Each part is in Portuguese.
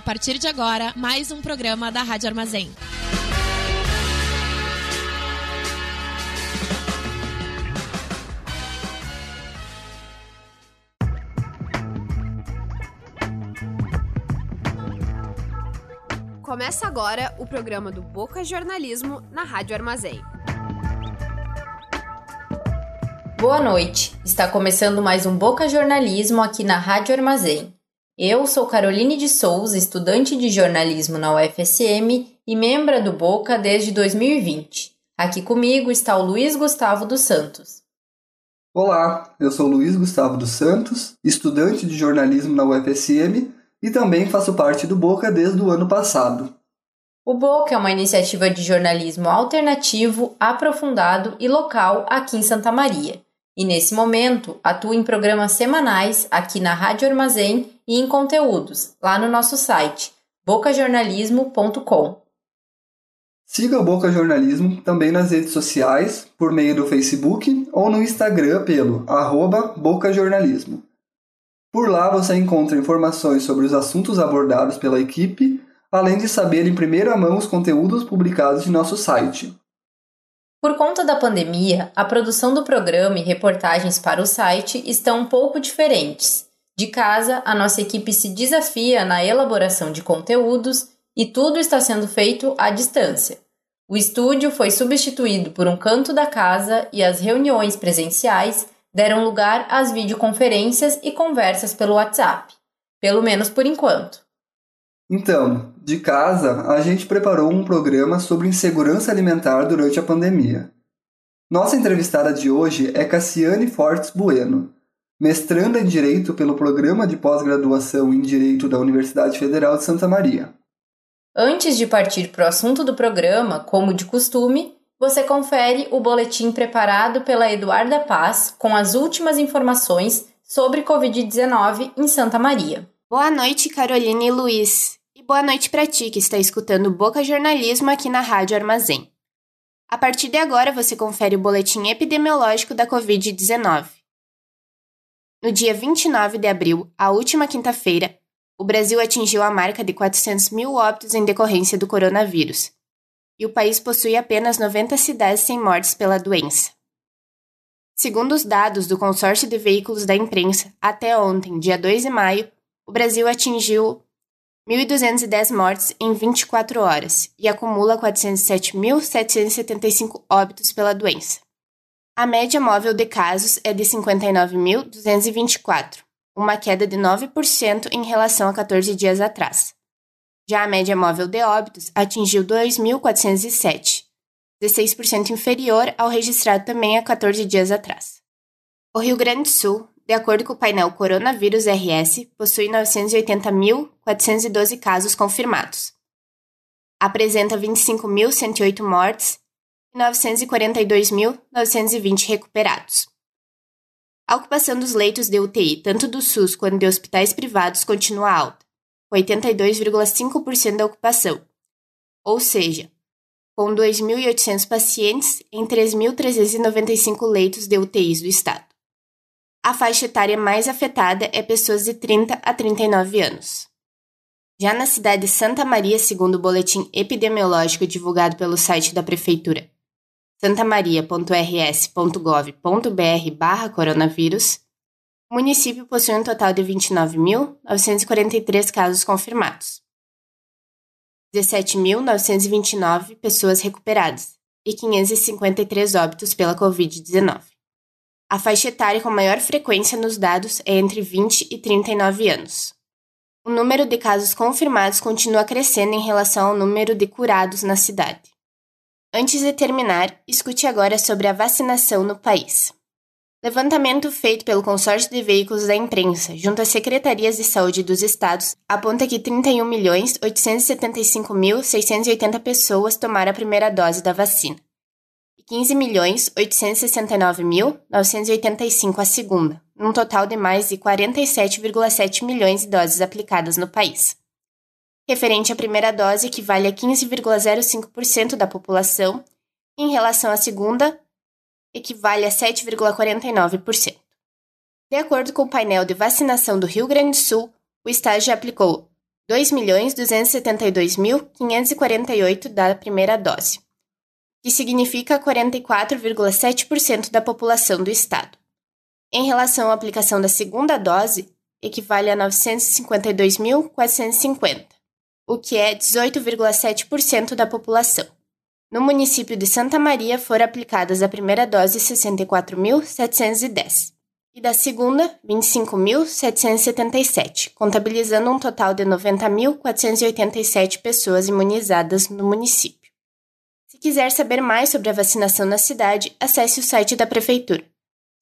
A partir de agora, mais um programa da Rádio Armazém. Começa agora o programa do Boca Jornalismo na Rádio Armazém. Boa noite. Está começando mais um Boca Jornalismo aqui na Rádio Armazém. Eu sou Caroline de Souza, estudante de jornalismo na UFSM e membra do Boca desde 2020. Aqui comigo está o Luiz Gustavo dos Santos. Olá, eu sou Luiz Gustavo dos Santos, estudante de jornalismo na UFSM e também faço parte do Boca desde o ano passado. O Boca é uma iniciativa de jornalismo alternativo, aprofundado e local aqui em Santa Maria e, nesse momento, atua em programas semanais aqui na Rádio Armazém e em conteúdos lá no nosso site bocajornalismo.com. Siga o Boca Jornalismo também nas redes sociais, por meio do Facebook ou no Instagram pelo arroba Boca Jornalismo. Por lá você encontra informações sobre os assuntos abordados pela equipe, além de saber em primeira mão os conteúdos publicados em nosso site. Por conta da pandemia, a produção do programa e reportagens para o site estão um pouco diferentes. De casa, a nossa equipe se desafia na elaboração de conteúdos e tudo está sendo feito à distância. O estúdio foi substituído por um canto da casa e as reuniões presenciais deram lugar às videoconferências e conversas pelo WhatsApp, pelo menos por enquanto. Então, de casa, a gente preparou um programa sobre insegurança alimentar durante a pandemia. Nossa entrevistada de hoje é Cassiane Fortes Bueno, mestranda em Direito pelo Programa de Pós-Graduação em Direito da Universidade Federal de Santa Maria. Antes de partir para o assunto do programa, como de costume, você confere o boletim preparado pela Eduarda Paz com as últimas informações sobre Covid-19 em Santa Maria. Boa noite, Carolina e Luiz. Boa noite para ti que está escutando Boca Jornalismo aqui na Rádio Armazém. A partir de agora você confere o boletim epidemiológico da Covid-19. No dia 29 de abril, a última quinta-feira, o Brasil atingiu a marca de 400 mil óbitos em decorrência do coronavírus, e o país possui apenas 90 cidades sem mortes pela doença. Segundo os dados do consórcio de veículos da imprensa, até ontem, dia 2 de maio, o Brasil atingiu 1.210 mortes em 24 horas e acumula 407.775 óbitos pela doença. A média móvel de casos é de 59.224, uma queda de 9% em relação a 14 dias atrás. Já a média móvel de óbitos atingiu 2.407, 16% inferior ao registrado também há 14 dias atrás. O Rio Grande do Sul de acordo com o painel Coronavírus RS, possui 980.412 casos confirmados. Apresenta 25.108 mortes e 942.920 recuperados. A ocupação dos leitos de UTI, tanto do SUS quanto de hospitais privados, continua alta, com 82,5% da ocupação, ou seja, com 2.800 pacientes em 3.395 leitos de UTIs do estado. A faixa etária mais afetada é pessoas de 30 a 39 anos. Já na cidade de Santa Maria, segundo o boletim epidemiológico divulgado pelo site da Prefeitura, santamaria.rs.gov.br coronavírus, o município possui um total de 29.943 casos confirmados, 17.929 pessoas recuperadas e 553 óbitos pela Covid-19. A faixa etária com maior frequência nos dados é entre 20 e 39 anos. O número de casos confirmados continua crescendo em relação ao número de curados na cidade. Antes de terminar, escute agora sobre a vacinação no país. Levantamento feito pelo Consórcio de Veículos da Imprensa, junto às secretarias de saúde dos estados, aponta que 31.875.680 pessoas tomaram a primeira dose da vacina. 15.869.985 a segunda, num total de mais de 47,7 milhões de doses aplicadas no país. Referente à primeira dose, equivale a 15,05% da população, em relação à segunda, equivale a 7,49%. De acordo com o painel de vacinação do Rio Grande do Sul, o já aplicou 2.272.548 da primeira dose, que significa 44,7% da população do estado. Em relação à aplicação da segunda dose, equivale a 952.450, o que é 18,7% da população. No município de Santa Maria foram aplicadas a primeira dose 64.710 e da segunda 25.777, contabilizando um total de 90.487 pessoas imunizadas no município. Se quiser saber mais sobre a vacinação na cidade, acesse o site da prefeitura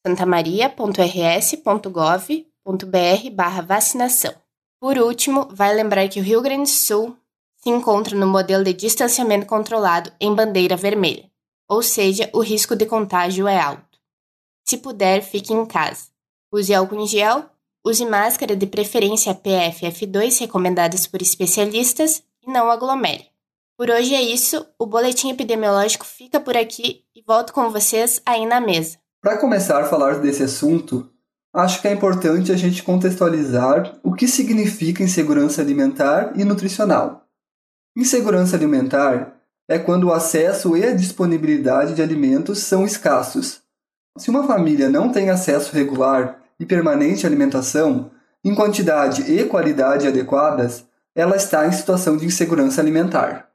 santamaria.rs.gov.br/vacinação. Por último, vai lembrar que o Rio Grande do Sul se encontra no modelo de distanciamento controlado em bandeira vermelha, ou seja, o risco de contágio é alto. Se puder, fique em casa. Use álcool em gel, use máscara de preferência PFF2 recomendadas por especialistas e não aglomere. Por hoje é isso, o boletim epidemiológico fica por aqui e volto com vocês aí na mesa. Para começar a falar desse assunto, acho que é importante a gente contextualizar o que significa insegurança alimentar e nutricional. Insegurança alimentar é quando o acesso e a disponibilidade de alimentos são escassos, se uma família não tem acesso regular e permanente à alimentação, em quantidade e qualidade adequadas, ela está em situação de insegurança alimentar.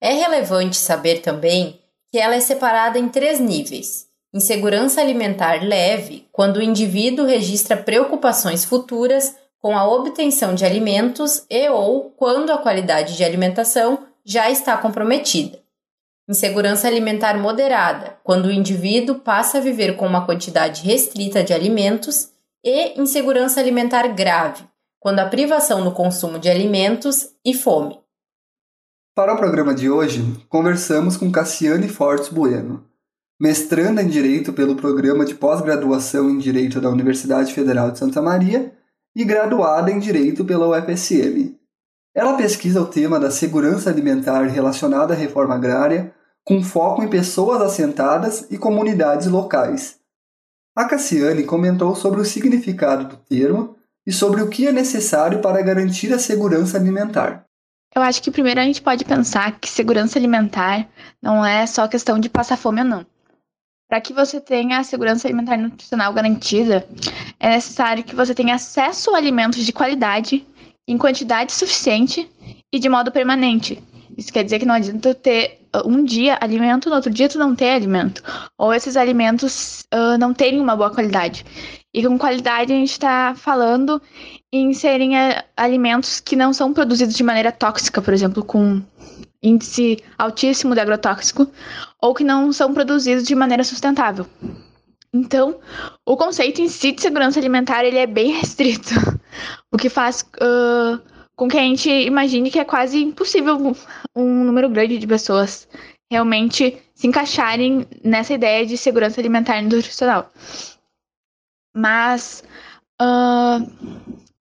É relevante saber também que ela é separada em três níveis: insegurança alimentar leve, quando o indivíduo registra preocupações futuras com a obtenção de alimentos e ou quando a qualidade de alimentação já está comprometida. Insegurança alimentar moderada, quando o indivíduo passa a viver com uma quantidade restrita de alimentos, e insegurança alimentar grave, quando a privação no consumo de alimentos e fome. Para o programa de hoje, conversamos com Cassiane Fortes Bueno, mestranda em Direito pelo Programa de Pós-Graduação em Direito da Universidade Federal de Santa Maria e graduada em Direito pela UFSM. Ela pesquisa o tema da segurança alimentar relacionada à reforma agrária com foco em pessoas assentadas e comunidades locais. A Cassiane comentou sobre o significado do termo e sobre o que é necessário para garantir a segurança alimentar. Eu acho que primeiro a gente pode pensar que segurança alimentar não é só questão de passar fome ou não. Para que você tenha a segurança alimentar nutricional garantida, é necessário que você tenha acesso a alimentos de qualidade, em quantidade suficiente e de modo permanente. Isso quer dizer que não adianta ter um dia alimento, no outro dia tu não tem alimento. Ou esses alimentos uh, não terem uma boa qualidade. E com qualidade a gente está falando em serem uh, alimentos que não são produzidos de maneira tóxica, por exemplo, com índice altíssimo de agrotóxico, ou que não são produzidos de maneira sustentável. Então, o conceito em si de segurança alimentar ele é bem restrito, o que faz uh, com que a gente imagine que é quase impossível um número grande de pessoas realmente se encaixarem nessa ideia de segurança alimentar e nutricional. Mas, uh,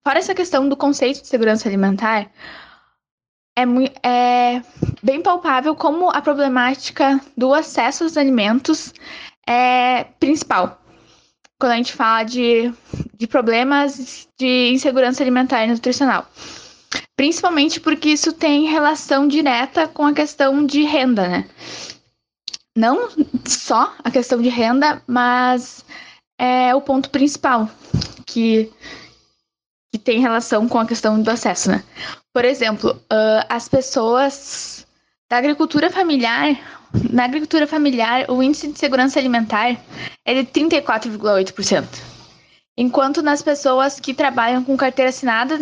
fora essa questão do conceito de segurança alimentar, é, é bem palpável como a problemática do acesso aos alimentos é principal. Quando a gente fala de, de problemas de insegurança alimentar e nutricional. Principalmente porque isso tem relação direta com a questão de renda, né? Não só a questão de renda, mas é o ponto principal que, que tem relação com a questão do acesso, né? Por exemplo, uh, as pessoas da agricultura familiar, na agricultura familiar, o índice de segurança alimentar é de 34,8%. Enquanto nas pessoas que trabalham com carteira assinada,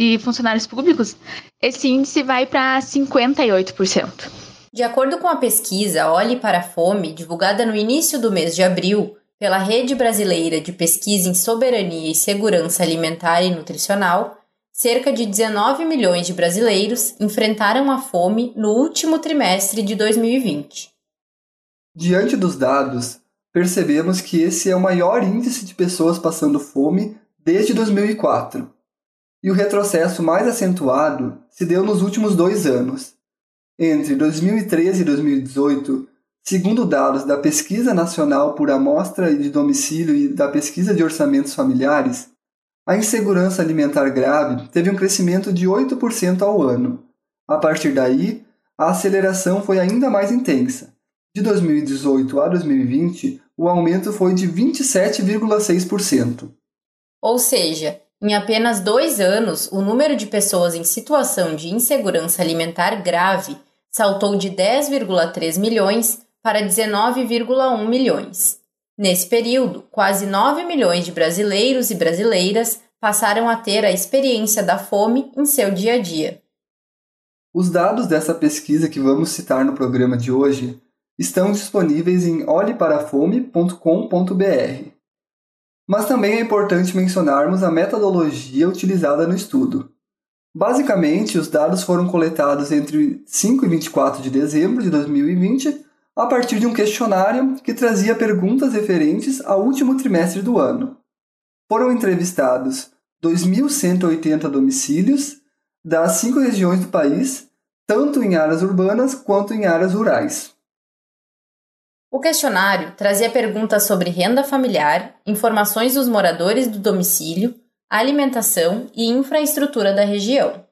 e funcionários públicos, esse índice vai para 58%. De acordo com a pesquisa Olhe para a Fome, divulgada no início do mês de abril pela Rede Brasileira de Pesquisa em Soberania e Segurança Alimentar e Nutricional, cerca de 19 milhões de brasileiros enfrentaram a fome no último trimestre de 2020. Diante dos dados, percebemos que esse é o maior índice de pessoas passando fome desde 2004 e o retrocesso mais acentuado se deu nos últimos dois anos. Entre 2013 e 2018, segundo dados da Pesquisa Nacional por Amostra de Domicílio e da Pesquisa de Orçamentos Familiares, a insegurança alimentar grave teve um crescimento de 8% ao ano. A partir daí, a aceleração foi ainda mais intensa. De 2018 a 2020, o aumento foi de 27,6%. Ou seja, em apenas dois anos, o número de pessoas em situação de insegurança alimentar grave saltou de 10,3 milhões para 19,1 milhões. Nesse período, quase 9 milhões de brasileiros e brasileiras passaram a ter a experiência da fome em seu dia a dia. Os dados dessa pesquisa que vamos citar no programa de hoje estão disponíveis em olheparafome.com.br. Mas também é importante mencionarmos a metodologia utilizada no estudo. Basicamente, os dados foram coletados entre 5 e 24 de dezembro de 2020 a partir de um questionário que trazia perguntas referentes ao último trimestre do ano. Foram entrevistados 2.180 domicílios das cinco regiões do país, tanto em áreas urbanas quanto em áreas rurais. O questionário trazia perguntas sobre renda familiar, informações dos moradores do domicílio, alimentação e infraestrutura da região.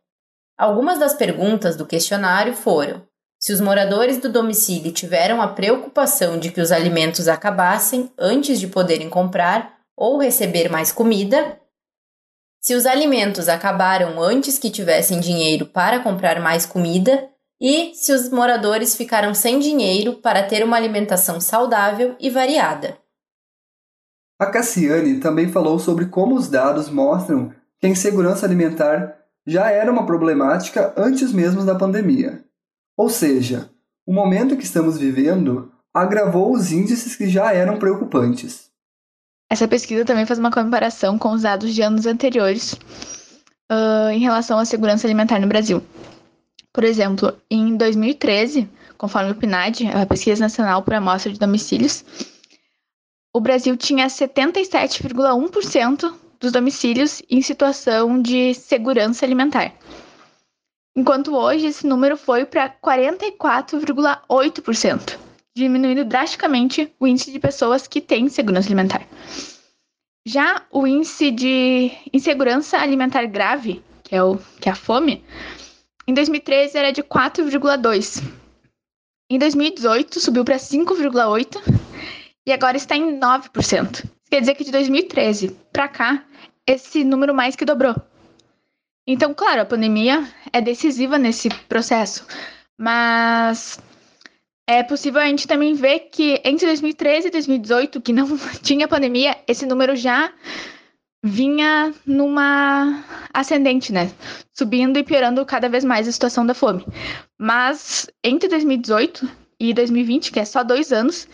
Algumas das perguntas do questionário foram: se os moradores do domicílio tiveram a preocupação de que os alimentos acabassem antes de poderem comprar ou receber mais comida, se os alimentos acabaram antes que tivessem dinheiro para comprar mais comida e se os moradores ficaram sem dinheiro para ter uma alimentação saudável e variada. A Cassiane também falou sobre como os dados mostram que a insegurança alimentar já era uma problemática antes mesmo da pandemia. Ou seja, o momento que estamos vivendo agravou os índices que já eram preocupantes. Essa pesquisa também faz uma comparação com os dados de anos anteriores uh, em relação à segurança alimentar no Brasil. Por exemplo, em 2013, conforme o PNAD, a Pesquisa Nacional por Amostra de Domicílios, o Brasil tinha 77,1% dos domicílios em situação de segurança alimentar enquanto hoje esse número foi para 44,8%, diminuindo drasticamente o índice de pessoas que têm segurança alimentar. Já o índice de insegurança alimentar grave, que é, o, que é a fome, em 2013 era de 4,2%. Em 2018 subiu para 5,8% e agora está em 9%. Isso quer dizer que de 2013 para cá, esse número mais que dobrou. Então, claro, a pandemia é decisiva nesse processo, mas é possível a gente também ver que entre 2013 e 2018, que não tinha pandemia, esse número já vinha numa ascendente, né? Subindo e piorando cada vez mais a situação da fome. Mas entre 2018 e 2020, que é só dois anos,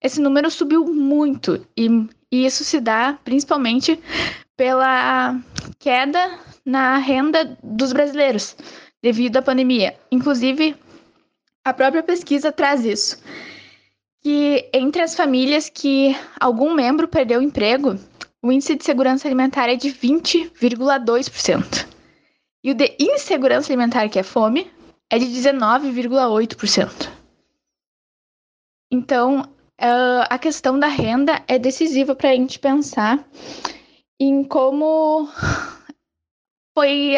esse número subiu muito. E, e isso se dá principalmente pela queda na renda dos brasileiros devido à pandemia. Inclusive, a própria pesquisa traz isso. Que entre as famílias que algum membro perdeu o emprego, o índice de segurança alimentar é de 20,2%. E o de insegurança alimentar, que é fome, é de 19,8%. Então, a questão da renda é decisiva para a gente pensar em como foi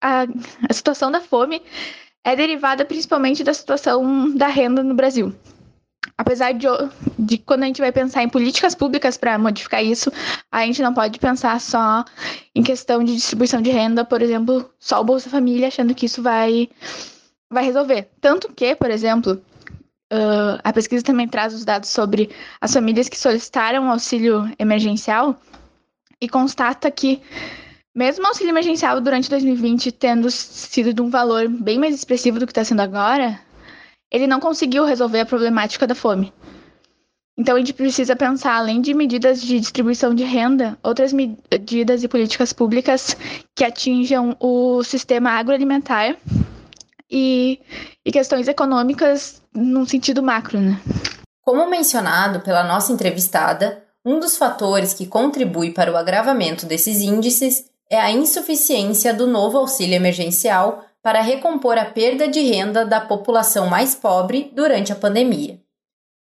a, a situação da fome é derivada principalmente da situação da renda no Brasil. Apesar de, de quando a gente vai pensar em políticas públicas para modificar isso, a gente não pode pensar só em questão de distribuição de renda, por exemplo, só o Bolsa Família, achando que isso vai, vai resolver. Tanto que, por exemplo, uh, a pesquisa também traz os dados sobre as famílias que solicitaram auxílio emergencial e constata que mesmo o auxílio emergencial durante 2020 tendo sido de um valor bem mais expressivo do que está sendo agora, ele não conseguiu resolver a problemática da fome. Então a gente precisa pensar, além de medidas de distribuição de renda, outras medidas e políticas públicas que atinjam o sistema agroalimentar e, e questões econômicas num sentido macro, né? Como mencionado pela nossa entrevistada, um dos fatores que contribui para o agravamento desses índices é a insuficiência do novo auxílio emergencial para recompor a perda de renda da população mais pobre durante a pandemia.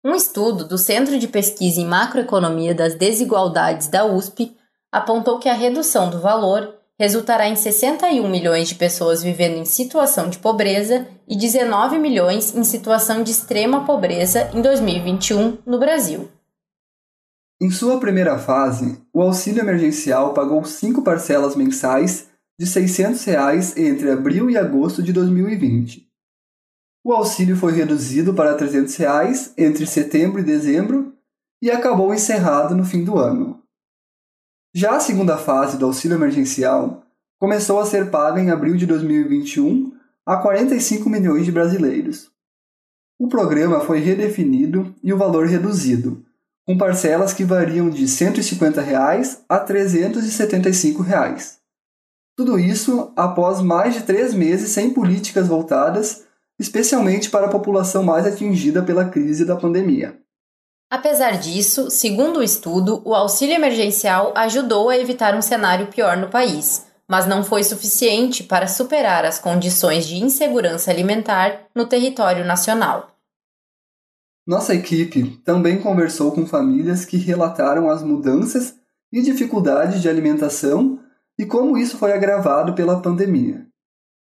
Um estudo do Centro de Pesquisa em Macroeconomia das Desigualdades da USP apontou que a redução do valor resultará em 61 milhões de pessoas vivendo em situação de pobreza e 19 milhões em situação de extrema pobreza em 2021 no Brasil. Em sua primeira fase, o auxílio emergencial pagou cinco parcelas mensais de 600 reais entre abril e agosto de 2020. O auxílio foi reduzido para 300 reais entre setembro e dezembro e acabou encerrado no fim do ano. Já a segunda fase do auxílio emergencial começou a ser paga em abril de 2021 a 45 milhões de brasileiros. O programa foi redefinido e o valor reduzido, com parcelas que variam de 150 reais a 375 reais. Tudo isso após mais de três meses sem políticas voltadas, especialmente para a população mais atingida pela crise da pandemia. Apesar disso, segundo o estudo, o auxílio emergencial ajudou a evitar um cenário pior no país, mas não foi suficiente para superar as condições de insegurança alimentar no território nacional. Nossa equipe também conversou com famílias que relataram as mudanças e dificuldades de alimentação e como isso foi agravado pela pandemia.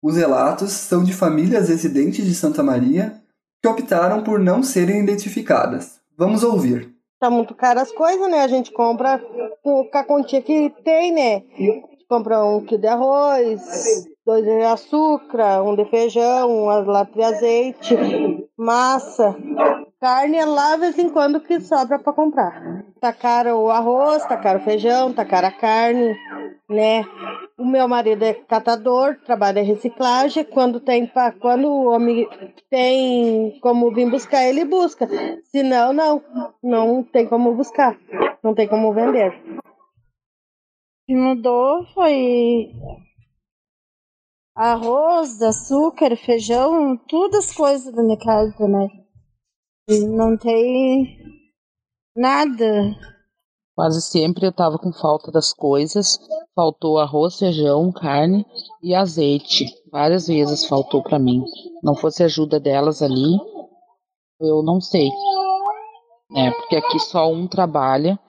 Os relatos são de famílias residentes de Santa Maria que optaram por não serem identificadas. Vamos ouvir. Tá muito caro as coisas, né? A gente compra com a quantia que tem, né? A gente compra um quilo de arroz, dois de açúcar, um de feijão, um lata de azeite, massa. Carne é lá, vez em quando, que sobra para comprar. Tá caro o arroz, tá caro o feijão, tá caro a carne, né? O meu marido é catador, trabalha em reciclagem. Quando tem quando o homem tem como vir buscar, ele busca. Se não, não, não tem como buscar, não tem como vender. Que mudou foi arroz, açúcar, feijão, todas as coisas minha casa, né? Não tem nada Quase sempre eu estava com falta das coisas. Faltou arroz, feijão, carne e azeite. Várias vezes faltou para mim. Não fosse ajuda delas ali, eu não sei. É, porque aqui só um trabalha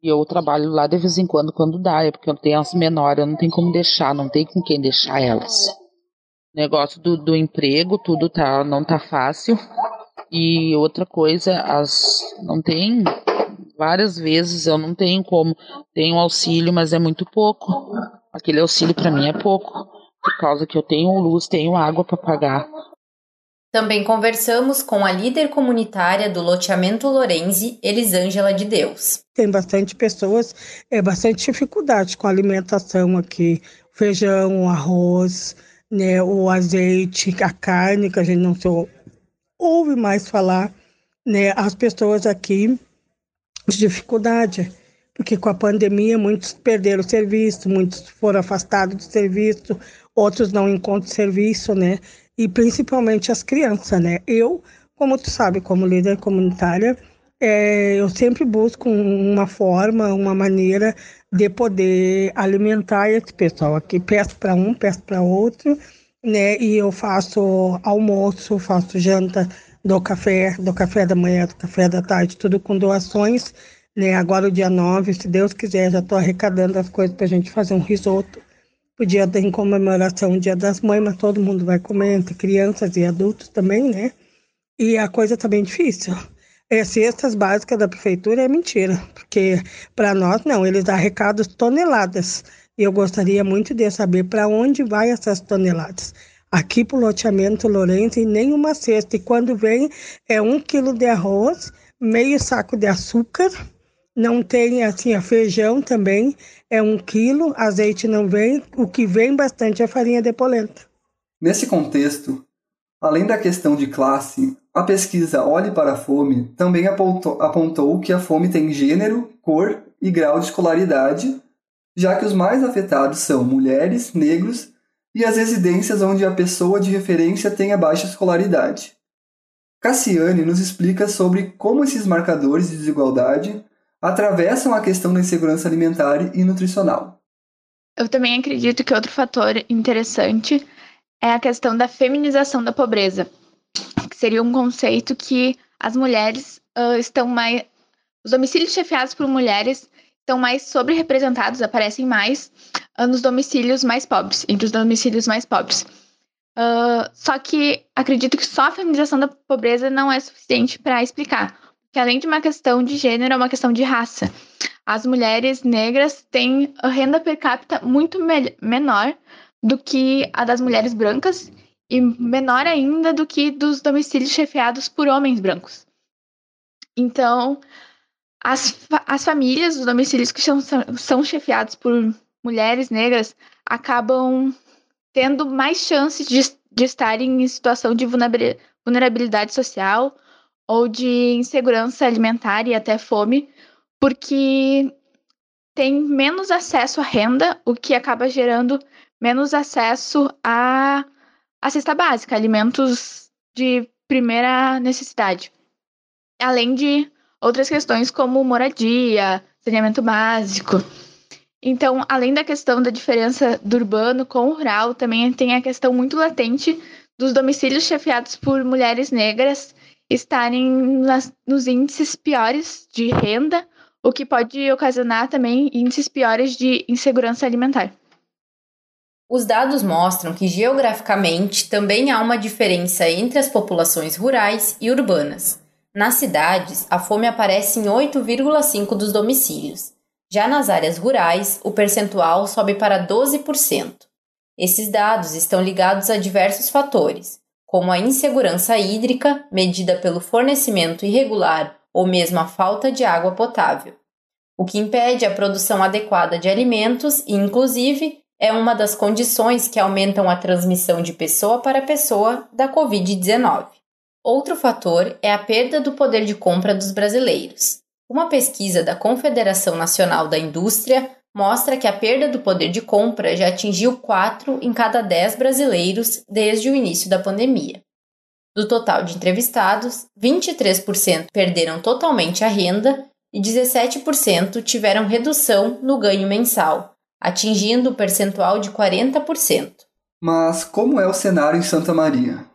e eu trabalho lá de vez em quando quando dá, é porque eu tenho as menores, eu não tenho como deixar, não tem com quem deixar elas. Negócio do, do emprego, tudo tá, não tá fácil. E outra coisa, as não tem várias vezes, eu não tenho como. Tenho auxílio, mas é muito pouco. Aquele auxílio para mim é pouco, por causa que eu tenho luz, tenho água para pagar. Também conversamos com a líder comunitária do loteamento Lorenzi, Elisângela de Deus. Tem bastante pessoas, é bastante dificuldade com a alimentação aqui. Feijão, arroz, né, o azeite, a carne, que a gente não ouve mais falar. Né, as pessoas aqui de dificuldade, porque com a pandemia muitos perderam o serviço, muitos foram afastados do serviço, outros não encontram serviço, né? E principalmente as crianças, né? Eu, como tu sabe, como líder comunitária, é, eu sempre busco uma forma, uma maneira de poder alimentar esse pessoal aqui. Peço para um, peço para outro, né? E eu faço almoço, faço janta do café, do café da manhã, do café da tarde, tudo com doações. Né? Agora, o dia 9, se Deus quiser, já estou arrecadando as coisas para a gente fazer um risoto. O dia da comemoração, o dia das mães, mas todo mundo vai comer, entre crianças e adultos também, né? E a coisa está bem difícil. É, cestas básicas da prefeitura é mentira, porque para nós não, eles arrecadam toneladas. E eu gostaria muito de saber para onde vai essas toneladas. Aqui para o loteamento Lourenço, e nenhuma cesta. E quando vem, é um quilo de arroz, meio saco de açúcar, não tem assim, a feijão também, é um quilo, azeite não vem, o que vem bastante é farinha de polenta. Nesse contexto, além da questão de classe, a pesquisa Olhe para a Fome também apontou, apontou que a fome tem gênero, cor e grau de escolaridade, já que os mais afetados são mulheres, negros e as residências onde a pessoa de referência tem a baixa escolaridade. Cassiane nos explica sobre como esses marcadores de desigualdade atravessam a questão da insegurança alimentar e nutricional. Eu também acredito que outro fator interessante é a questão da feminização da pobreza, que seria um conceito que as mulheres uh, estão mais. Os domicílios chefiados por mulheres estão mais sobre-representados, aparecem mais uh, nos domicílios mais pobres, entre os domicílios mais pobres. Uh, só que acredito que só a feminização da pobreza não é suficiente para explicar, porque além de uma questão de gênero, é uma questão de raça. As mulheres negras têm renda per capita muito me menor do que a das mulheres brancas e menor ainda do que dos domicílios chefiados por homens brancos. Então, as, as famílias, os domicílios que são, são chefiados por mulheres negras acabam tendo mais chances de, de estarem em situação de vulnerabilidade social ou de insegurança alimentar e até fome, porque tem menos acesso à renda, o que acaba gerando menos acesso à, à cesta básica, alimentos de primeira necessidade. Além de outras questões como moradia, saneamento básico. Então, além da questão da diferença do urbano com o rural, também tem a questão muito latente dos domicílios chefiados por mulheres negras estarem nas, nos índices piores de renda, o que pode ocasionar também índices piores de insegurança alimentar. Os dados mostram que geograficamente também há uma diferença entre as populações rurais e urbanas. Nas cidades, a fome aparece em 8,5% dos domicílios. Já nas áreas rurais, o percentual sobe para 12%. Esses dados estão ligados a diversos fatores, como a insegurança hídrica, medida pelo fornecimento irregular ou mesmo a falta de água potável, o que impede a produção adequada de alimentos e, inclusive, é uma das condições que aumentam a transmissão de pessoa para pessoa da Covid-19. Outro fator é a perda do poder de compra dos brasileiros. Uma pesquisa da Confederação Nacional da Indústria mostra que a perda do poder de compra já atingiu 4 em cada 10 brasileiros desde o início da pandemia. Do total de entrevistados, 23% perderam totalmente a renda e 17% tiveram redução no ganho mensal, atingindo o percentual de 40%. Mas como é o cenário em Santa Maria?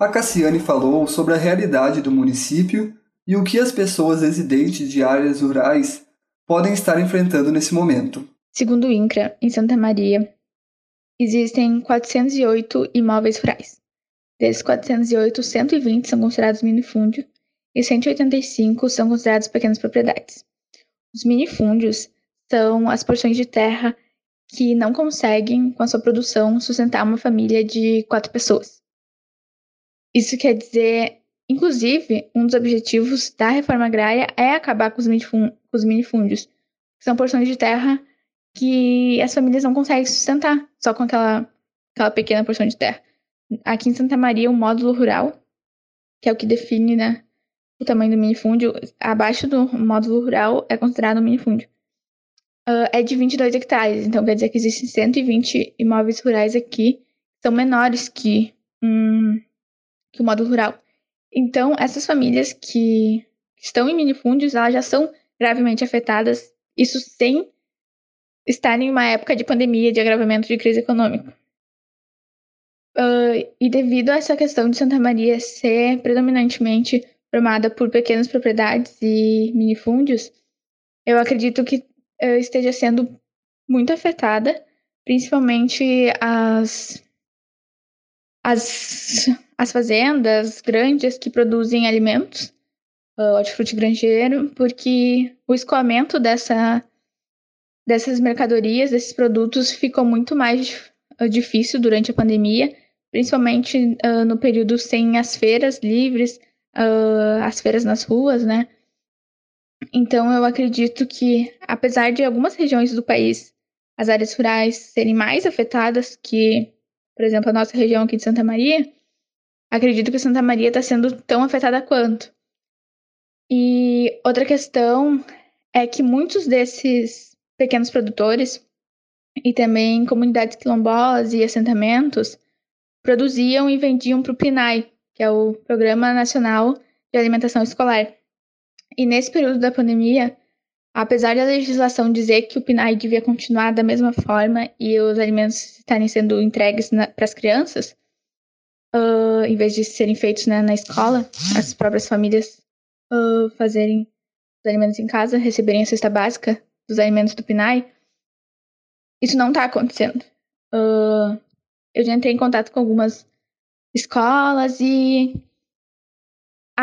A Cassiane falou sobre a realidade do município e o que as pessoas residentes de áreas rurais podem estar enfrentando nesse momento. Segundo o INCRA, em Santa Maria, existem 408 imóveis rurais. Desses 408, 120 são considerados minifúndio e 185 são considerados pequenas propriedades. Os minifúndios são as porções de terra que não conseguem, com a sua produção, sustentar uma família de quatro pessoas. Isso quer dizer, inclusive, um dos objetivos da reforma agrária é acabar com os, minifúndios, com os minifúndios, que são porções de terra que as famílias não conseguem sustentar só com aquela, aquela pequena porção de terra. Aqui em Santa Maria, o módulo rural, que é o que define né, o tamanho do minifúndio, abaixo do módulo rural é considerado um minifúndio uh, é de 22 hectares. Então quer dizer que existem 120 imóveis rurais aqui são menores que, um, que o módulo rural. Então, essas famílias que estão em minifúndios, elas já são gravemente afetadas, isso sem estar em uma época de pandemia, de agravamento de crise econômica. Uh, e devido a essa questão de Santa Maria ser predominantemente formada por pequenas propriedades e minifúndios, eu acredito que uh, esteja sendo muito afetada, principalmente as, as, as fazendas grandes que produzem alimentos, uh, hortifruti granjeiro, porque o escoamento dessa, dessas mercadorias, desses produtos, ficou muito mais uh, difícil durante a pandemia, principalmente uh, no período sem as feiras livres, uh, as feiras nas ruas, né? Então, eu acredito que, apesar de algumas regiões do país, as áreas rurais serem mais afetadas que, por exemplo, a nossa região aqui de Santa Maria, acredito que Santa Maria está sendo tão afetada quanto. E outra questão é que muitos desses pequenos produtores e também comunidades quilombolas e assentamentos produziam e vendiam para o PNAE, que é o Programa Nacional de Alimentação Escolar. E nesse período da pandemia, apesar da legislação dizer que o PNAE devia continuar da mesma forma e os alimentos estarem sendo entregues para as crianças, uh, em vez de serem feitos né, na escola, as próprias famílias uh, fazerem os alimentos em casa, receberem a cesta básica dos alimentos do PNAE, isso não está acontecendo. Uh, eu já entrei em contato com algumas escolas e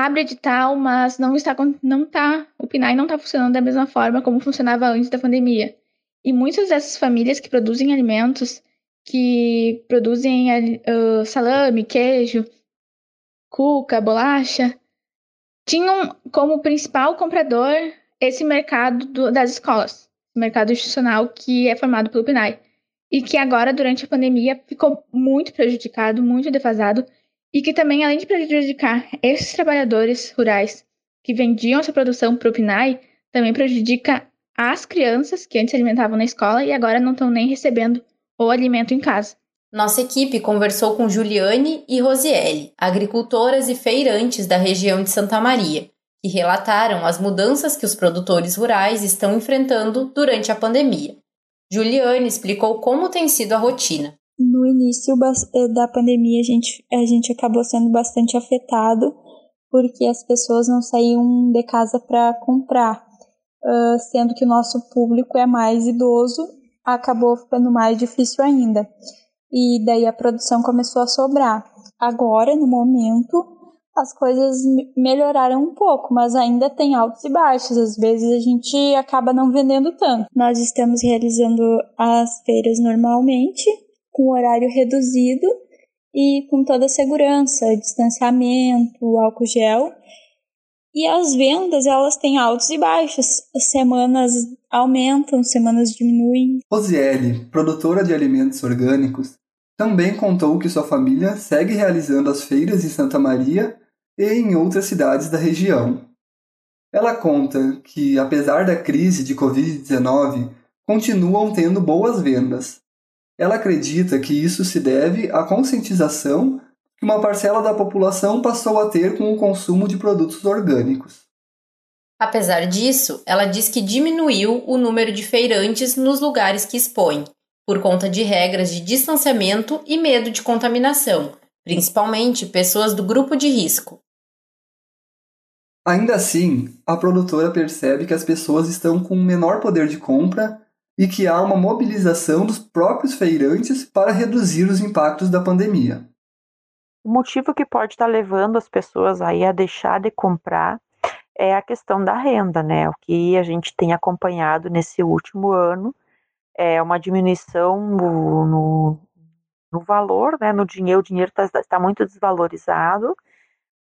abre edital, mas não está, não tá, o PNAE não está funcionando da mesma forma como funcionava antes da pandemia. E muitas dessas famílias que produzem alimentos, que produzem uh, salame, queijo, cuca, bolacha, tinham como principal comprador esse mercado do, das escolas, o mercado institucional que é formado pelo PNAE. E que agora, durante a pandemia, ficou muito prejudicado, muito defasado, e que também, além de prejudicar esses trabalhadores rurais que vendiam essa produção para o PNAE, também prejudica as crianças que antes se alimentavam na escola e agora não estão nem recebendo o alimento em casa. Nossa equipe conversou com Juliane e Rosiele, agricultoras e feirantes da região de Santa Maria, que relataram as mudanças que os produtores rurais estão enfrentando durante a pandemia. Juliane explicou como tem sido a rotina. Início eh, da pandemia, a gente, a gente acabou sendo bastante afetado porque as pessoas não saíam de casa para comprar, uh, sendo que o nosso público é mais idoso, acabou ficando mais difícil ainda. E daí a produção começou a sobrar. Agora, no momento, as coisas melhoraram um pouco, mas ainda tem altos e baixos. Às vezes a gente acaba não vendendo tanto. Nós estamos realizando as feiras normalmente, com horário reduzido e com toda a segurança, distanciamento, álcool gel. E as vendas, elas têm altos e baixos. Semanas aumentam, semanas diminuem. Rosiele, produtora de alimentos orgânicos, também contou que sua família segue realizando as feiras em Santa Maria e em outras cidades da região. Ela conta que, apesar da crise de Covid-19, continuam tendo boas vendas. Ela acredita que isso se deve à conscientização que uma parcela da população passou a ter com o consumo de produtos orgânicos. Apesar disso, ela diz que diminuiu o número de feirantes nos lugares que expõe, por conta de regras de distanciamento e medo de contaminação, principalmente pessoas do grupo de risco. Ainda assim, a produtora percebe que as pessoas estão com menor poder de compra e que há uma mobilização dos próprios feirantes para reduzir os impactos da pandemia. O motivo que pode estar levando as pessoas aí a deixar de comprar é a questão da renda, né? O que a gente tem acompanhado nesse último ano é uma diminuição no, no, no valor, né? No dinheiro, o dinheiro está tá muito desvalorizado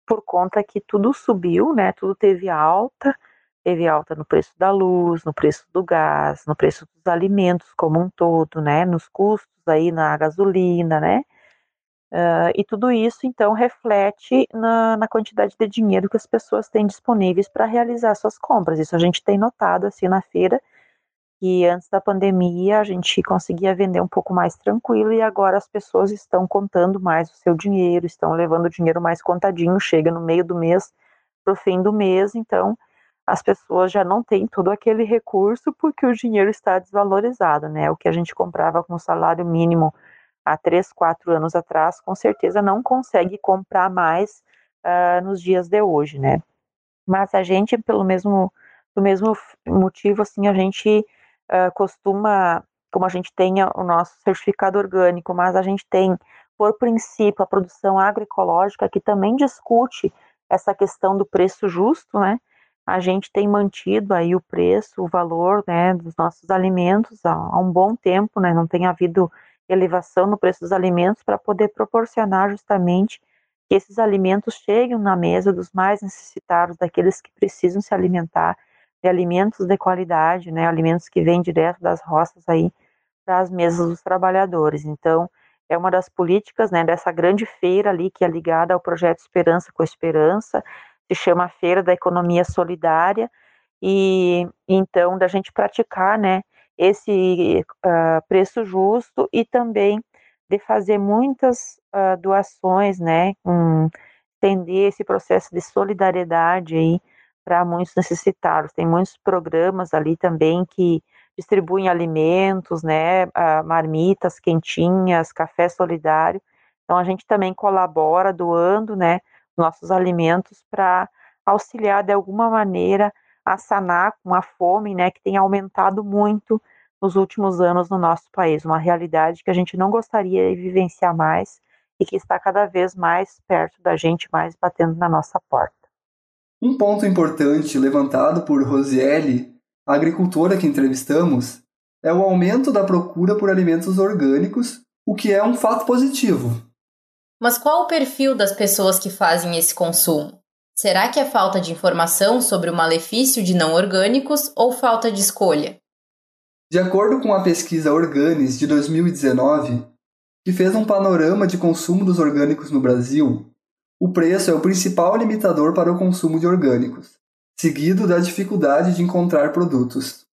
por conta que tudo subiu, né? Tudo teve alta, teve alta no preço da luz, no preço do gás, no preço dos alimentos como um todo, né? Nos custos aí na gasolina, né? Uh, e tudo isso então reflete na, na, quantidade de dinheiro que as pessoas têm disponíveis para realizar suas compras. Isso a gente tem notado assim na feira que antes da pandemia a gente conseguia vender um pouco mais tranquilo e agora as pessoas estão contando mais o seu dinheiro, estão levando o dinheiro mais contadinho, chega no meio do mês, para o fim do mês, então as pessoas já não têm todo aquele recurso porque o dinheiro está desvalorizado, né? O que a gente comprava com salário mínimo há três, quatro anos atrás, com certeza não consegue comprar mais uh, nos dias de hoje, né? Mas a gente, pelo mesmo, do mesmo motivo, assim, a gente uh, costuma, como a gente tem o nosso certificado orgânico, mas a gente tem, por princípio, a produção agroecológica, que também discute essa questão do preço justo, né? A gente tem mantido aí o preço, o valor, né, dos nossos alimentos há, há um bom tempo, né? Não tem havido elevação no preço dos alimentos para poder proporcionar justamente que esses alimentos cheguem na mesa dos mais necessitados, daqueles que precisam se alimentar de alimentos de qualidade, né, alimentos que vêm direto das roças aí para as mesas dos trabalhadores. Então, é uma das políticas, né, dessa grande feira ali que é ligada ao projeto Esperança com Esperança, se chama Feira da Economia Solidária, e então da gente praticar, né, esse uh, preço justo e também de fazer muitas uh, doações, né, um, entender esse processo de solidariedade aí para muitos necessitados. Tem muitos programas ali também que distribuem alimentos, né, marmitas quentinhas, café solidário. Então a gente também colabora doando, né, nossos alimentos para auxiliar de alguma maneira a sanar com a fome, né, que tem aumentado muito nos últimos anos no nosso país, uma realidade que a gente não gostaria de vivenciar mais e que está cada vez mais perto da gente, mais batendo na nossa porta. Um ponto importante levantado por Rosiele, a agricultora que entrevistamos, é o aumento da procura por alimentos orgânicos, o que é um fato positivo. Mas qual o perfil das pessoas que fazem esse consumo? Será que é falta de informação sobre o malefício de não orgânicos ou falta de escolha? De acordo com a pesquisa Organis de 2019, que fez um panorama de consumo dos orgânicos no Brasil, o preço é o principal limitador para o consumo de orgânicos, seguido da dificuldade de encontrar produtos.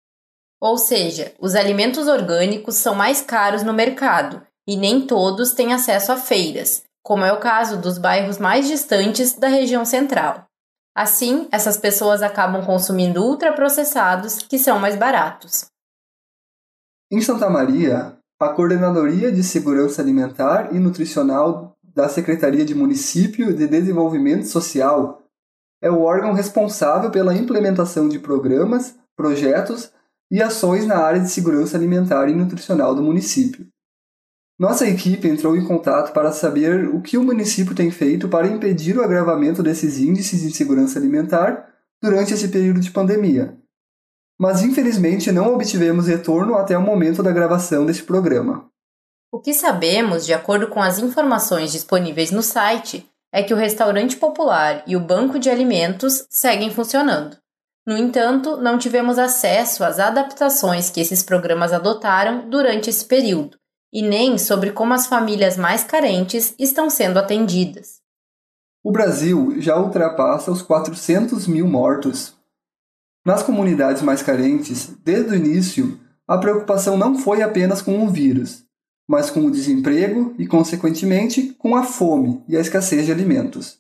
Ou seja, os alimentos orgânicos são mais caros no mercado e nem todos têm acesso a feiras, como é o caso dos bairros mais distantes da região central. Assim, essas pessoas acabam consumindo ultraprocessados que são mais baratos. Em Santa Maria, a Coordenadoria de Segurança Alimentar e Nutricional da Secretaria de Município de Desenvolvimento Social é o órgão responsável pela implementação de programas, projetos e ações na área de segurança alimentar e nutricional do município. Nossa equipe entrou em contato para saber o que o município tem feito para impedir o agravamento desses índices de segurança alimentar durante esse período de pandemia mas infelizmente não obtivemos retorno até o momento da gravação deste programa. O que sabemos, de acordo com as informações disponíveis no site, é que o restaurante popular e o banco de alimentos seguem funcionando. No entanto, não tivemos acesso às adaptações que esses programas adotaram durante esse período, e nem sobre como as famílias mais carentes estão sendo atendidas. O Brasil já ultrapassa os 400 mil mortos nas comunidades mais carentes, desde o início, a preocupação não foi apenas com o vírus, mas com o desemprego e, consequentemente, com a fome e a escassez de alimentos.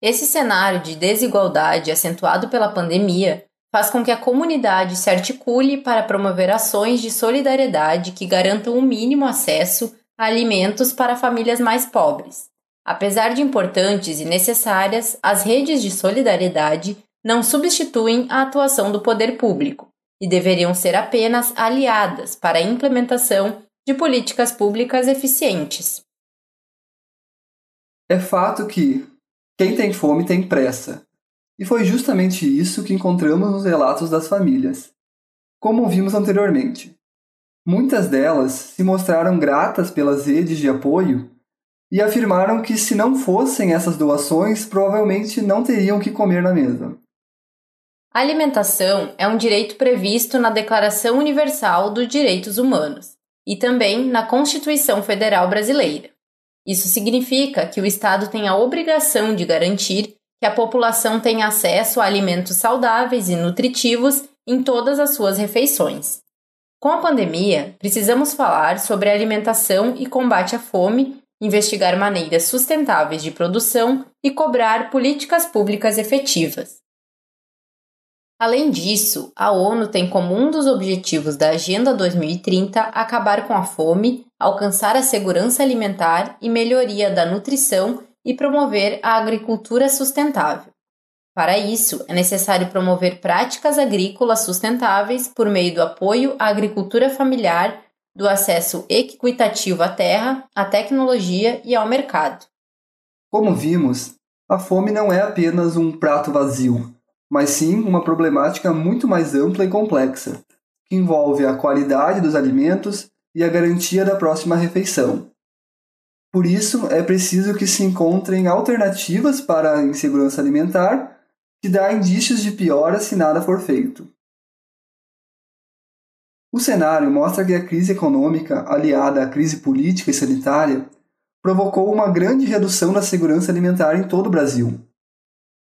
Esse cenário de desigualdade acentuado pela pandemia faz com que a comunidade se articule para promover ações de solidariedade que garantam o um mínimo acesso a alimentos para famílias mais pobres. Apesar de importantes e necessárias, as redes de solidariedade não substituem a atuação do poder público e deveriam ser apenas aliadas para a implementação de políticas públicas eficientes. É fato que quem tem fome tem pressa, e foi justamente isso que encontramos nos relatos das famílias. Como vimos anteriormente, muitas delas se mostraram gratas pelas redes de apoio e afirmaram que, se não fossem essas doações, provavelmente não teriam que comer na mesa. A alimentação é um direito previsto na Declaração Universal dos Direitos Humanos e também na Constituição Federal Brasileira. Isso significa que o Estado tem a obrigação de garantir que a população tenha acesso a alimentos saudáveis e nutritivos em todas as suas refeições. Com a pandemia, precisamos falar sobre alimentação e combate à fome, investigar maneiras sustentáveis de produção e cobrar políticas públicas efetivas. Além disso, a ONU tem como um dos objetivos da Agenda 2030 acabar com a fome, alcançar a segurança alimentar e melhoria da nutrição e promover a agricultura sustentável. Para isso, é necessário promover práticas agrícolas sustentáveis por meio do apoio à agricultura familiar, do acesso equitativo à terra, à tecnologia e ao mercado. Como vimos, a fome não é apenas um prato vazio, mas sim uma problemática muito mais ampla e complexa, que envolve a qualidade dos alimentos e a garantia da próxima refeição. Por isso, é preciso que se encontrem alternativas para a insegurança alimentar, que dá indícios de piora se nada for feito. O cenário mostra que a crise econômica, aliada à crise política e sanitária, provocou uma grande redução da segurança alimentar em todo o Brasil,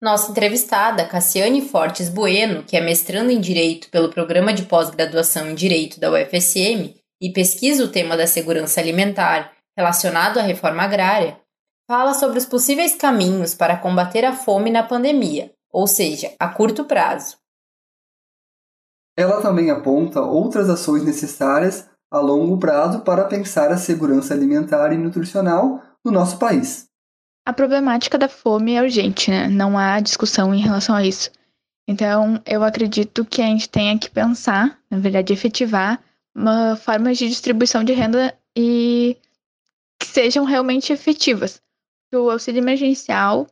nossa entrevistada, Cassiane Fortes Bueno, que é mestrando em Direito pelo Programa de Pós-Graduação em Direito da UFSM e pesquisa o tema da segurança alimentar relacionado à reforma agrária, fala sobre os possíveis caminhos para combater a fome na pandemia, ou seja, a curto prazo. Ela também aponta outras ações necessárias a longo prazo para pensar a segurança alimentar e nutricional no nosso país. A problemática da fome é urgente, né? Não há discussão em relação a isso. Então, eu acredito que a gente tenha que pensar, na verdade, efetivar uma formas de distribuição de renda e sejam realmente efetivas. O auxílio emergencial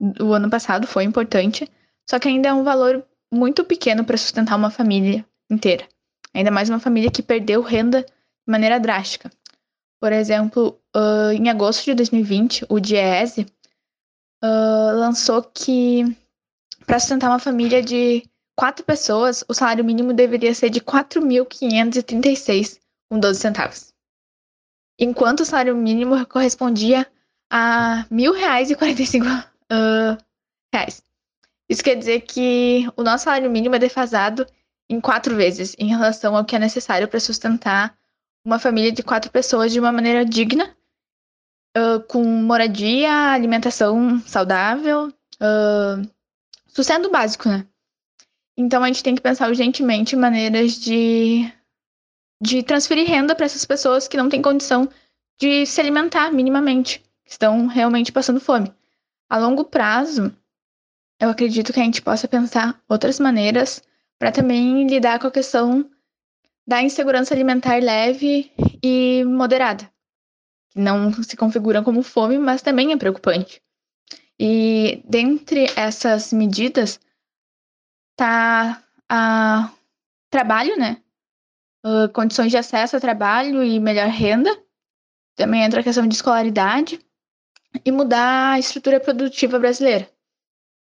do ano passado foi importante, só que ainda é um valor muito pequeno para sustentar uma família inteira. Ainda mais uma família que perdeu renda de maneira drástica. Por exemplo, uh, em agosto de 2020, o DIEESE uh, lançou que para sustentar uma família de quatro pessoas, o salário mínimo deveria ser de 4.536 com 12 centavos. Enquanto o salário mínimo correspondia a R$ 1.045. Uh, reais. Isso quer dizer que o nosso salário mínimo é defasado em quatro vezes em relação ao que é necessário para sustentar uma família de quatro pessoas de uma maneira digna, uh, com moradia, alimentação saudável, uh, sustento básico, né? Então a gente tem que pensar urgentemente em maneiras de, de transferir renda para essas pessoas que não têm condição de se alimentar minimamente, que estão realmente passando fome. A longo prazo, eu acredito que a gente possa pensar outras maneiras para também lidar com a questão da insegurança alimentar leve e moderada, que não se configuram como fome, mas também é preocupante. E dentre essas medidas tá a trabalho, né? Uh, condições de acesso a trabalho e melhor renda. Também entra a questão de escolaridade e mudar a estrutura produtiva brasileira.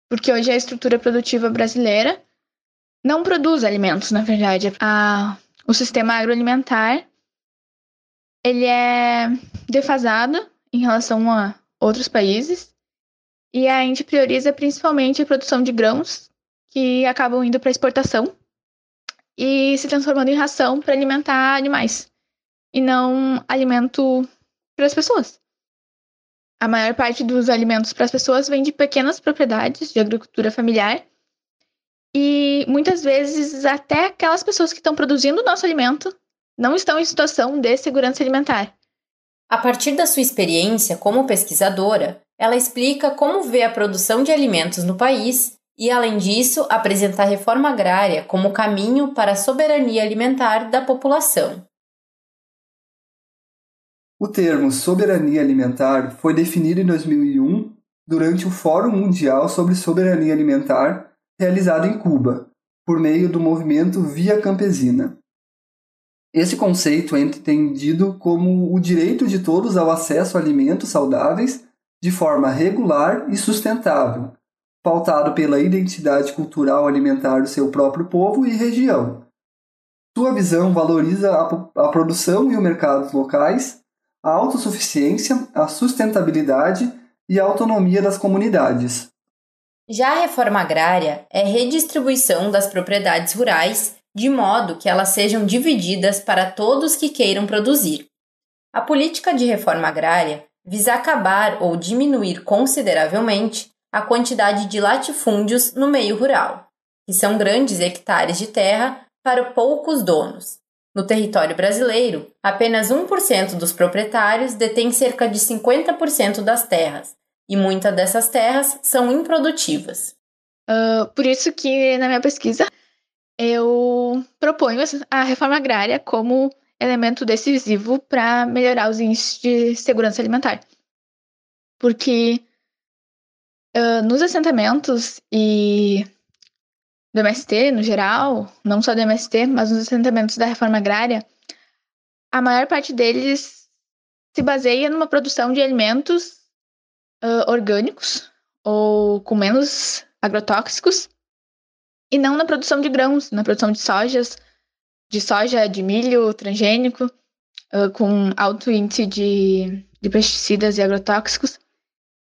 Porque hoje a estrutura produtiva brasileira não produz alimentos, na verdade. A, o sistema agroalimentar ele é defasado em relação a outros países e a gente prioriza principalmente a produção de grãos que acabam indo para exportação e se transformando em ração para alimentar animais e não alimento para as pessoas. A maior parte dos alimentos para as pessoas vem de pequenas propriedades de agricultura familiar. E muitas vezes até aquelas pessoas que estão produzindo o nosso alimento não estão em situação de segurança alimentar. A partir da sua experiência como pesquisadora, ela explica como vê a produção de alimentos no país e, além disso, apresenta a reforma agrária como caminho para a soberania alimentar da população. O termo soberania alimentar foi definido em 2001 durante o Fórum Mundial sobre Soberania Alimentar, realizado em Cuba, por meio do movimento Via Campesina. Esse conceito é entendido como o direito de todos ao acesso a alimentos saudáveis de forma regular e sustentável, pautado pela identidade cultural alimentar do seu próprio povo e região. Sua visão valoriza a, a produção e o mercado locais a autossuficiência, a sustentabilidade e a autonomia das comunidades. Já a reforma agrária é redistribuição das propriedades rurais de modo que elas sejam divididas para todos que queiram produzir. A política de reforma agrária visa acabar ou diminuir consideravelmente a quantidade de latifúndios no meio rural, que são grandes hectares de terra para poucos donos, no território brasileiro, apenas 1% dos proprietários detém cerca de 50% das terras, e muitas dessas terras são improdutivas. Uh, por isso que, na minha pesquisa, eu proponho a reforma agrária como elemento decisivo para melhorar os índices de segurança alimentar. Porque uh, nos assentamentos e do MST no geral, não só do MST, mas nos assentamentos da reforma agrária, a maior parte deles se baseia numa produção de alimentos uh, orgânicos ou com menos agrotóxicos e não na produção de grãos, na produção de sojas, de soja, de milho transgênico, uh, com alto índice de, de pesticidas e agrotóxicos.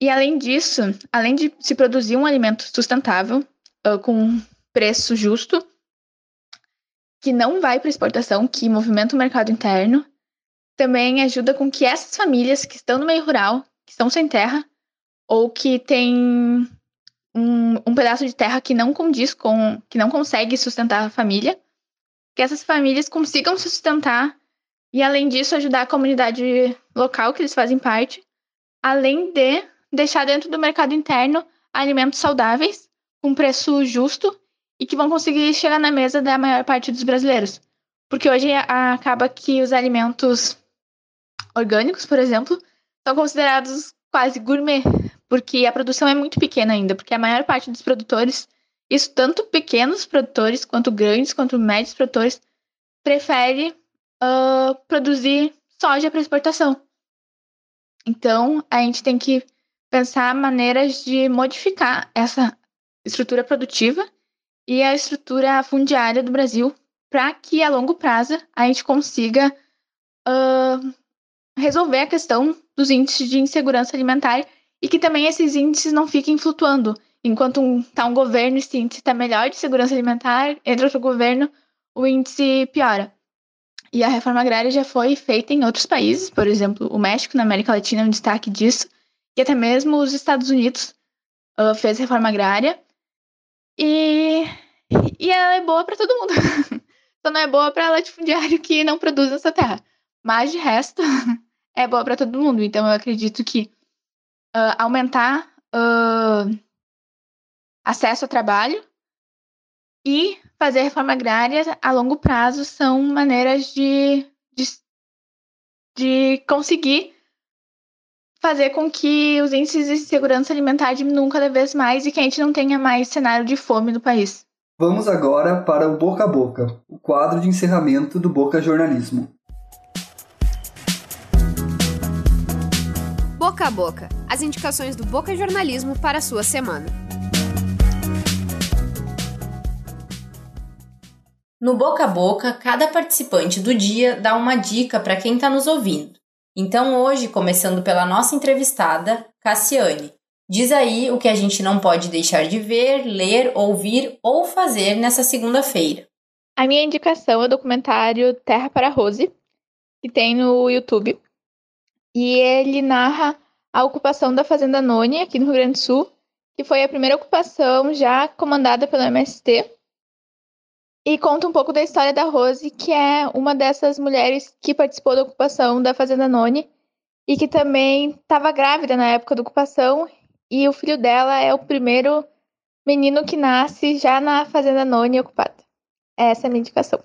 E além disso, além de se produzir um alimento sustentável, uh, com preço justo, que não vai para exportação, que movimenta o mercado interno, também ajuda com que essas famílias que estão no meio rural, que estão sem terra, ou que têm um, um pedaço de terra que não condiz com, que não consegue sustentar a família, que essas famílias consigam se sustentar e, além disso, ajudar a comunidade local que eles fazem parte, além de deixar dentro do mercado interno alimentos saudáveis com preço justo e que vão conseguir chegar na mesa da maior parte dos brasileiros. Porque hoje acaba que os alimentos orgânicos, por exemplo, são considerados quase gourmet, porque a produção é muito pequena ainda, porque a maior parte dos produtores, isso tanto pequenos produtores, quanto grandes, quanto médios produtores, prefere uh, produzir soja para exportação. Então, a gente tem que pensar maneiras de modificar essa estrutura produtiva e a estrutura fundiária do Brasil para que a longo prazo a gente consiga uh, resolver a questão dos índices de insegurança alimentar e que também esses índices não fiquem flutuando. Enquanto está um, um governo, esse índice está melhor de segurança alimentar, entra outro governo, o índice piora. E a reforma agrária já foi feita em outros países, por exemplo, o México, na América Latina, é um destaque disso, e até mesmo os Estados Unidos uh, fez reforma agrária. E, e ela é boa para todo mundo. Só não é boa para latifundiário que não produz essa terra. Mas de resto, é boa para todo mundo. Então eu acredito que uh, aumentar uh, acesso ao trabalho e fazer reforma agrária a longo prazo são maneiras de, de, de conseguir fazer com que os índices de segurança alimentar diminuam cada vez mais e que a gente não tenha mais cenário de fome no país. Vamos agora para o Boca a Boca, o quadro de encerramento do Boca Jornalismo. Boca a Boca as indicações do Boca Jornalismo para a sua semana. No Boca a Boca, cada participante do dia dá uma dica para quem está nos ouvindo. Então, hoje, começando pela nossa entrevistada, Cassiane, diz aí o que a gente não pode deixar de ver, ler, ouvir ou fazer nessa segunda-feira. A minha indicação é o documentário Terra para Rose, que tem no YouTube. E ele narra a ocupação da Fazenda Noni, aqui no Rio Grande do Sul, que foi a primeira ocupação já comandada pelo MST. E conta um pouco da história da Rose, que é uma dessas mulheres que participou da ocupação da Fazenda Noni e que também estava grávida na época da ocupação. E o filho dela é o primeiro menino que nasce já na Fazenda Noni ocupada. Essa é a minha indicação.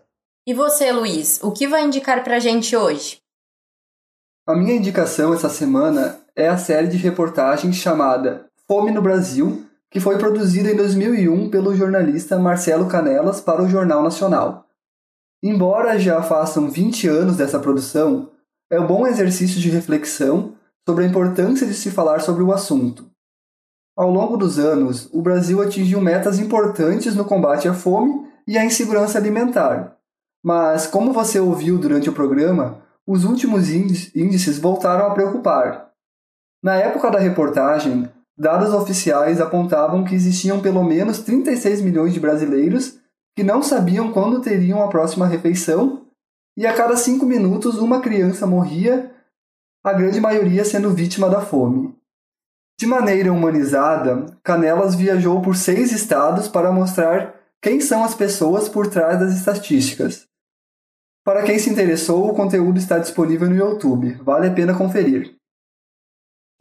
E você, Luiz, o que vai indicar pra gente hoje? A minha indicação essa semana é a série de reportagens chamada Fome no Brasil, que foi produzida em 2001 pelo jornalista Marcelo Canelas para o Jornal Nacional. Embora já façam 20 anos dessa produção, é um bom exercício de reflexão sobre a importância de se falar sobre o assunto. Ao longo dos anos, o Brasil atingiu metas importantes no combate à fome e à insegurança alimentar. Mas, como você ouviu durante o programa, os últimos índices voltaram a preocupar. Na época da reportagem, dados oficiais apontavam que existiam pelo menos 36 milhões de brasileiros que não sabiam quando teriam a próxima refeição, e a cada cinco minutos uma criança morria, a grande maioria sendo vítima da fome. De maneira humanizada, Canelas viajou por seis estados para mostrar quem são as pessoas por trás das estatísticas. Para quem se interessou, o conteúdo está disponível no YouTube, vale a pena conferir.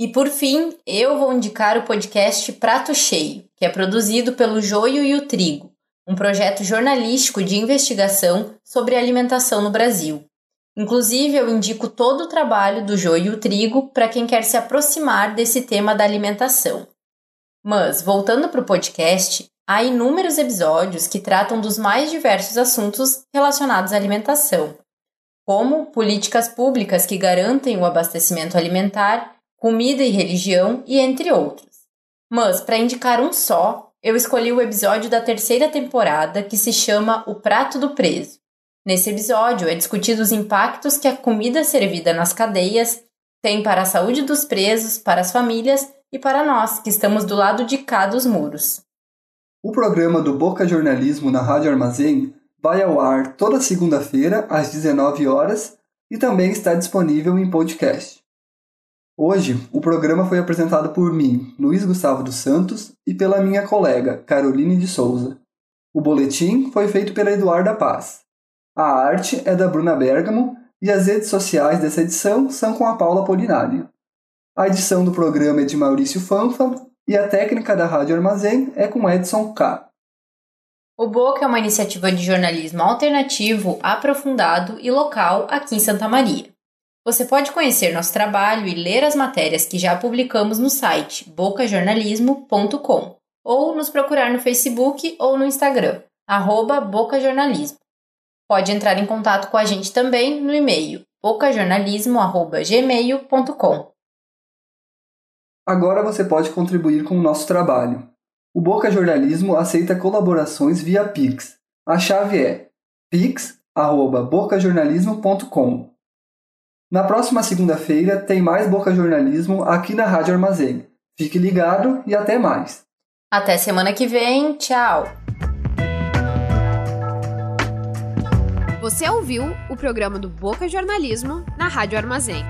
E por fim, eu vou indicar o podcast Prato Cheio, que é produzido pelo Joio e o Trigo, um projeto jornalístico de investigação sobre alimentação no Brasil. Inclusive, eu indico todo o trabalho do Joio e o Trigo para quem quer se aproximar desse tema da alimentação. Mas, voltando para o podcast, há inúmeros episódios que tratam dos mais diversos assuntos relacionados à alimentação, como políticas públicas que garantem o abastecimento alimentar comida e religião e entre outros. Mas, para indicar um só, eu escolhi o episódio da terceira temporada que se chama O Prato do Preso. Nesse episódio é discutido os impactos que a comida servida nas cadeias tem para a saúde dos presos, para as famílias e para nós que estamos do lado de cá dos muros. O programa do Boca Jornalismo na Rádio Armazém vai ao ar toda segunda-feira às 19 horas e também está disponível em podcast. Hoje, o programa foi apresentado por mim, Luiz Gustavo dos Santos, e pela minha colega, Caroline de Souza. O boletim foi feito pela Eduarda Paz. A arte é da Bruna Bergamo e as redes sociais dessa edição são com a Paula Polinari. A edição do programa é de Maurício Fanfa E a técnica da Rádio Armazém é com Edson K. O Boca é uma iniciativa de jornalismo alternativo, aprofundado e local aqui em Santa Maria. Você pode conhecer nosso trabalho e ler as matérias que já publicamos no site bocajornalismo.com ou nos procurar no Facebook ou no Instagram, arroba bocajornalismo. Pode entrar em contato com a gente também no e-mail bocajornalismo.gmail.com. Agora você pode contribuir com o nosso trabalho. O Boca Jornalismo aceita colaborações via Pix. A chave é pix@bocajornalismo.com. Na próxima segunda-feira tem mais Boca Jornalismo aqui na Rádio Armazém. Fique ligado e até mais. Até semana que vem. Tchau. Você ouviu o programa do Boca Jornalismo na Rádio Armazém.